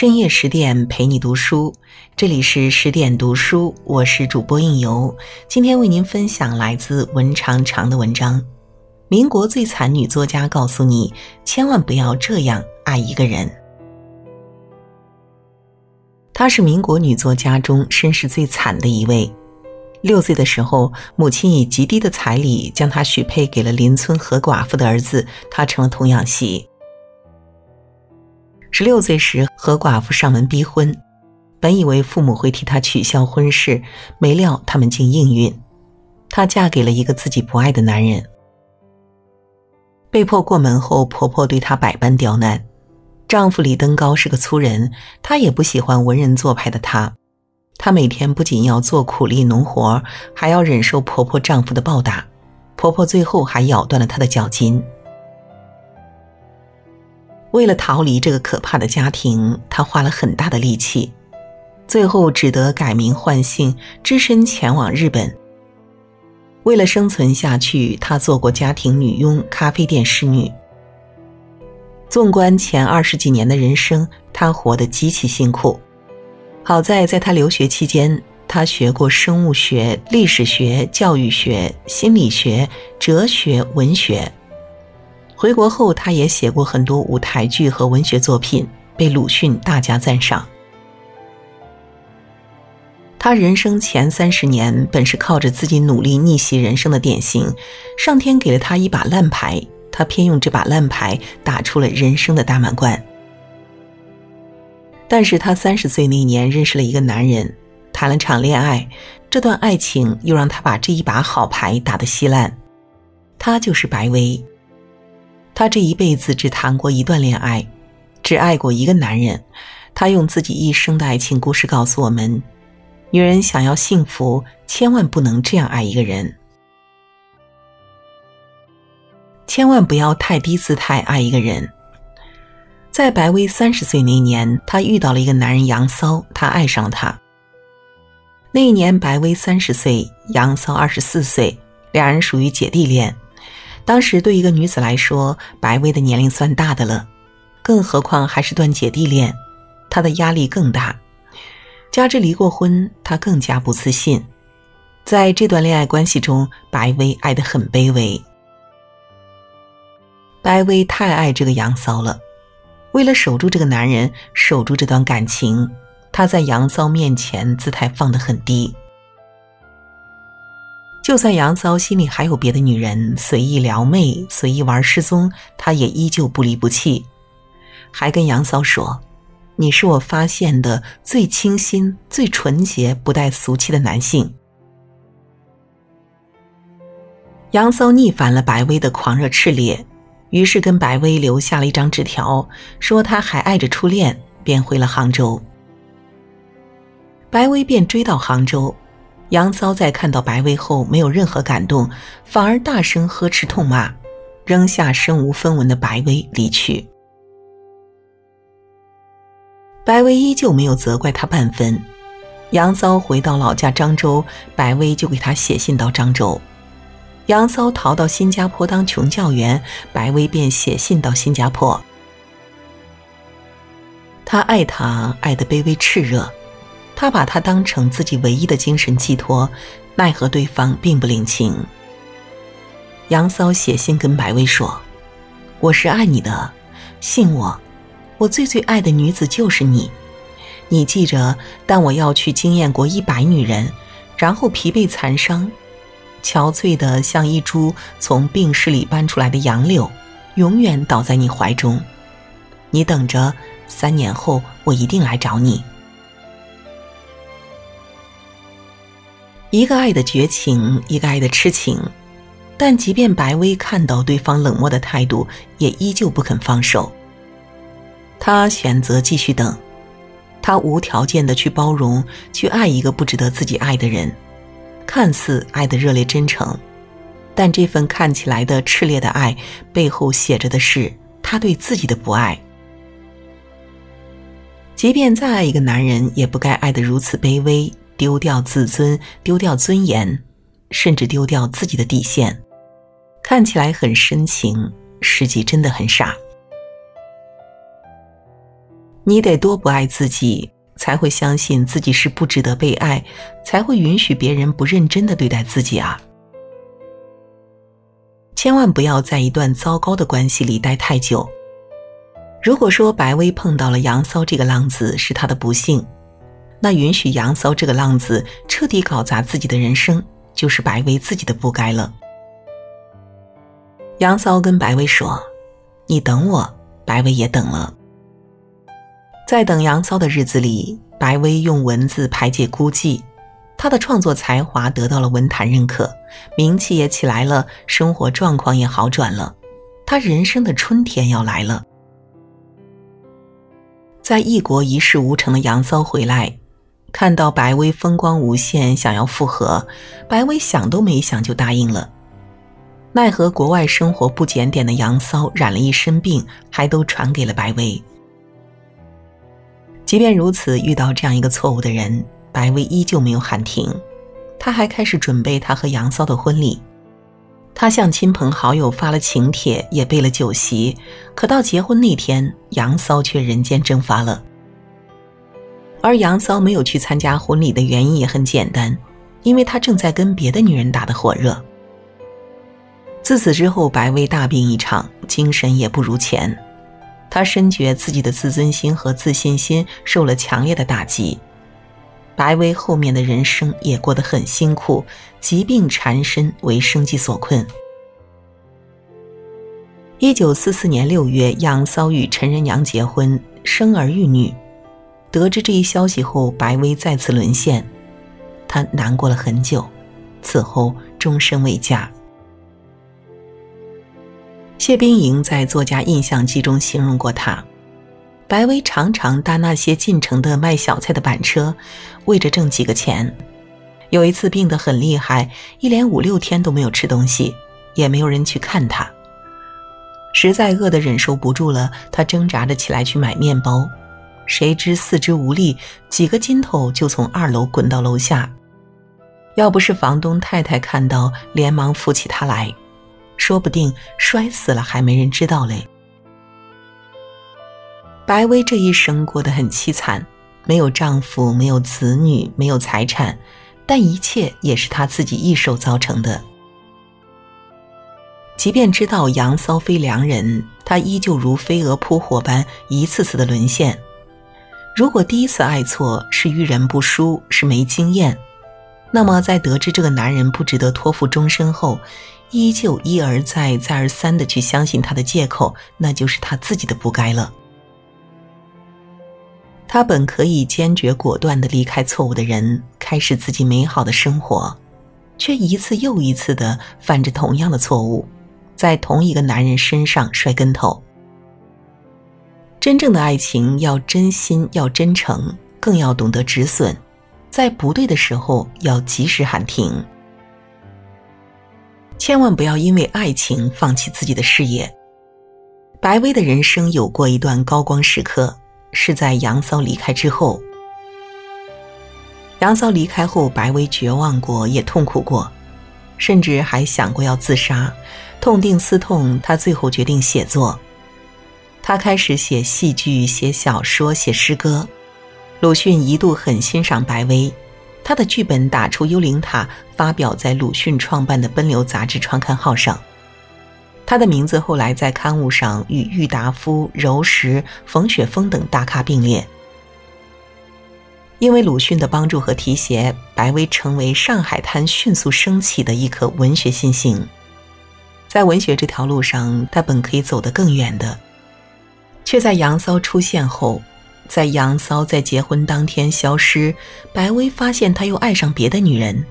深夜十点陪你读书，这里是十点读书，我是主播应由。今天为您分享来自文长长的文章。民国最惨女作家告诉你，千万不要这样爱一个人。她是民国女作家中身世最惨的一位。六岁的时候，母亲以极低的彩礼将她许配给了邻村何寡妇的儿子，她成了童养媳。十六岁时，何寡妇上门逼婚，本以为父母会替她取消婚事，没料他们竟应允，她嫁给了一个自己不爱的男人。被迫过门后，婆婆对她百般刁难。丈夫李登高是个粗人，她也不喜欢文人做派的他。她每天不仅要做苦力农活，还要忍受婆婆丈夫的暴打，婆婆最后还咬断了她的脚筋。为了逃离这个可怕的家庭，她花了很大的力气，最后只得改名换姓，只身前往日本。为了生存下去，她做过家庭女佣、咖啡店侍女。纵观前二十几年的人生，她活得极其辛苦。好在在她留学期间，她学过生物学、历史学、教育学、心理学、哲学、文学。回国后，他也写过很多舞台剧和文学作品，被鲁迅大加赞赏。他人生前三十年本是靠着自己努力逆袭人生的典型，上天给了他一把烂牌，他偏用这把烂牌打出了人生的大满贯。但是他三十岁那年认识了一个男人，谈了场恋爱，这段爱情又让他把这一把好牌打得稀烂，他就是白薇。她这一辈子只谈过一段恋爱，只爱过一个男人。她用自己一生的爱情故事告诉我们：女人想要幸福，千万不能这样爱一个人，千万不要太低姿态爱一个人。在白薇三十岁那年，她遇到了一个男人杨骚，她爱上了他。那一年，白薇三十岁，杨骚二十四岁，两人属于姐弟恋。当时对一个女子来说，白薇的年龄算大的了，更何况还是段姐弟恋，她的压力更大。加之离过婚，她更加不自信。在这段恋爱关系中，白薇爱得很卑微。白薇太爱这个杨骚了，为了守住这个男人，守住这段感情，她在杨骚面前姿态放得很低。就算杨骚心里还有别的女人，随意撩妹、随意玩失踪，他也依旧不离不弃，还跟杨骚说：“你是我发现的最清新、最纯洁、不带俗气的男性。”杨骚逆反了白薇的狂热炽烈，于是跟白薇留下了一张纸条，说他还爱着初恋，便回了杭州。白薇便追到杭州。杨骚在看到白薇后没有任何感动，反而大声呵斥痛骂，扔下身无分文的白薇离去。白薇依旧没有责怪他半分。杨骚回到老家漳州，白薇就给他写信到漳州。杨骚逃到新加坡当穷教员，白薇便写信到新加坡。他爱她，爱得卑微炽热。他把她当成自己唯一的精神寄托，奈何对方并不领情。杨骚写信跟白薇说：“我是爱你的，信我，我最最爱的女子就是你。你记着，但我要去惊艳过一百女人，然后疲惫残伤，憔悴的像一株从病室里搬出来的杨柳，永远倒在你怀中。你等着，三年后我一定来找你。”一个爱的绝情，一个爱的痴情，但即便白薇看到对方冷漠的态度，也依旧不肯放手。他选择继续等，他无条件的去包容，去爱一个不值得自己爱的人，看似爱的热烈真诚，但这份看起来的炽烈的爱，背后写着的是他对自己的不爱。即便再爱一个男人，也不该爱得如此卑微。丢掉自尊，丢掉尊严，甚至丢掉自己的底线，看起来很深情，实际真的很傻。你得多不爱自己，才会相信自己是不值得被爱，才会允许别人不认真的对待自己啊！千万不要在一段糟糕的关系里待太久。如果说白薇碰到了杨骚这个浪子是她的不幸，那允许杨骚这个浪子彻底搞砸自己的人生，就是白薇自己的不该了。杨骚跟白薇说：“你等我。”白薇也等了。在等杨骚的日子里，白薇用文字排解孤寂，她的创作才华得到了文坛认可，名气也起来了，生活状况也好转了，她人生的春天要来了。在异国一事无成的杨骚回来，看到白薇风光无限，想要复合，白薇想都没想就答应了。奈何国外生活不检点的杨骚染了一身病，还都传给了白薇。即便如此，遇到这样一个错误的人，白薇依旧没有喊停，她还开始准备她和杨骚的婚礼。她向亲朋好友发了请帖，也备了酒席。可到结婚那天，杨骚却人间蒸发了。而杨骚没有去参加婚礼的原因也很简单，因为他正在跟别的女人打得火热。自此之后，白薇大病一场，精神也不如前。他深觉自己的自尊心和自信心受了强烈的打击。白薇后面的人生也过得很辛苦，疾病缠身，为生计所困。一九四四年六月，杨骚与陈仁娘结婚，生儿育女。得知这一消息后，白薇再次沦陷，她难过了很久，此后终身未嫁。谢冰莹在作家印象记中形容过她。白薇常常搭那些进城的卖小菜的板车，为着挣几个钱。有一次病得很厉害，一连五六天都没有吃东西，也没有人去看她。实在饿得忍受不住了，她挣扎着起来去买面包，谁知四肢无力，几个筋头就从二楼滚到楼下。要不是房东太太看到，连忙扶起她来，说不定摔死了还没人知道嘞。白薇这一生过得很凄惨，没有丈夫，没有子女，没有财产，但一切也是她自己一手造成的。即便知道杨骚非良人，她依旧如飞蛾扑火般一次次的沦陷。如果第一次爱错是遇人不淑，是没经验，那么在得知这个男人不值得托付终身后，依旧一而再、再而三的去相信他的借口，那就是他自己的不该了。他本可以坚决果断的离开错误的人，开始自己美好的生活，却一次又一次的犯着同样的错误，在同一个男人身上摔跟头。真正的爱情要真心，要真诚，更要懂得止损，在不对的时候要及时喊停。千万不要因为爱情放弃自己的事业。白薇的人生有过一段高光时刻。是在杨骚离开之后。杨骚离开后，白薇绝望过，也痛苦过，甚至还想过要自杀。痛定思痛，她最后决定写作。他开始写戏剧、写小说、写诗歌。鲁迅一度很欣赏白薇，他的剧本打出幽灵塔，发表在鲁迅创办的《奔流》杂志创刊号上。他的名字后来在刊物上与郁达夫、柔石、冯雪峰等大咖并列。因为鲁迅的帮助和提携，白薇成为上海滩迅速升起的一颗文学新星。在文学这条路上，他本可以走得更远的，却在杨骚出现后，在杨骚在结婚当天消失，白薇发现他又爱上别的女人。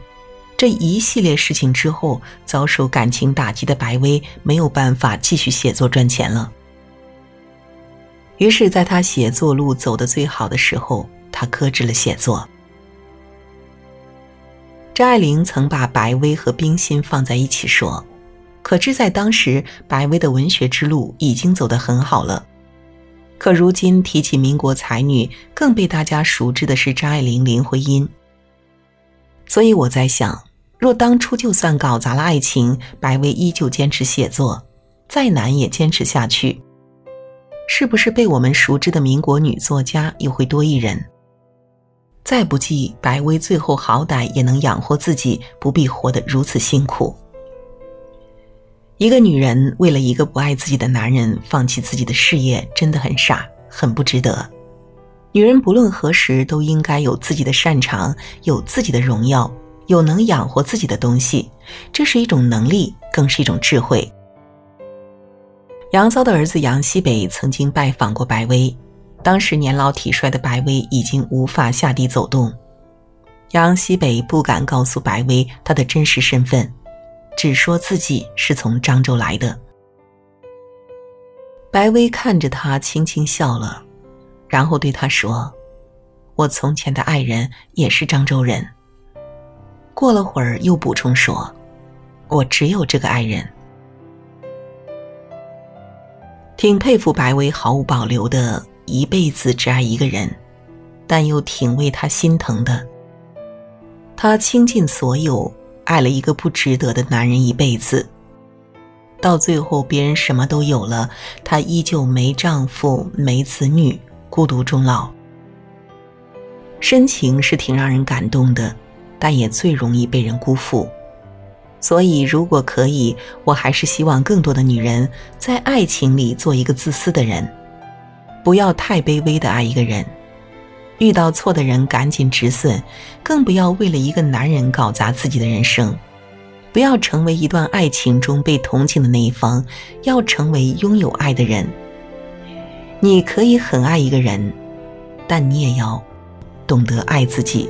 这一系列事情之后，遭受感情打击的白薇没有办法继续写作赚钱了。于是，在他写作路走得最好的时候，他搁置了写作。张爱玲曾把白薇和冰心放在一起说，可知在当时，白薇的文学之路已经走得很好了。可如今提起民国才女，更被大家熟知的是张爱玲、林徽因。所以我在想。若当初就算搞砸了爱情，白薇依旧坚持写作，再难也坚持下去。是不是被我们熟知的民国女作家又会多一人？再不济，白薇最后好歹也能养活自己，不必活得如此辛苦。一个女人为了一个不爱自己的男人放弃自己的事业，真的很傻，很不值得。女人不论何时都应该有自己的擅长，有自己的荣耀，有能养活自己的东西，这是一种能力，更是一种智慧。杨骚的儿子杨西北曾经拜访过白薇。当时年老体衰的白薇已经无法下地走动，杨西北不敢告诉白薇他的真实身份，只说自己是从漳州来的。白薇看着他，轻轻笑了，然后对他说：“我从前的爱人也是漳州人。”过了会儿，又补充说：“我只有这个爱人。”挺佩服白薇毫无保留的。一辈子只爱一个人，但又挺为他心疼的。他倾尽所有爱了一个不值得的男人一辈子，到最后别人什么都有了，她依旧没丈夫、没子女，孤独终老。深情是挺让人感动的，但也最容易被人辜负。所以，如果可以，我还是希望更多的女人在爱情里做一个自私的人。不要太卑微的爱一个人，遇到错的人赶紧止损，更不要为了一个男人搞砸自己的人生。不要成为一段爱情中被同情的那一方，要成为拥有爱的人。你可以很爱一个人，但你也要懂得爱自己。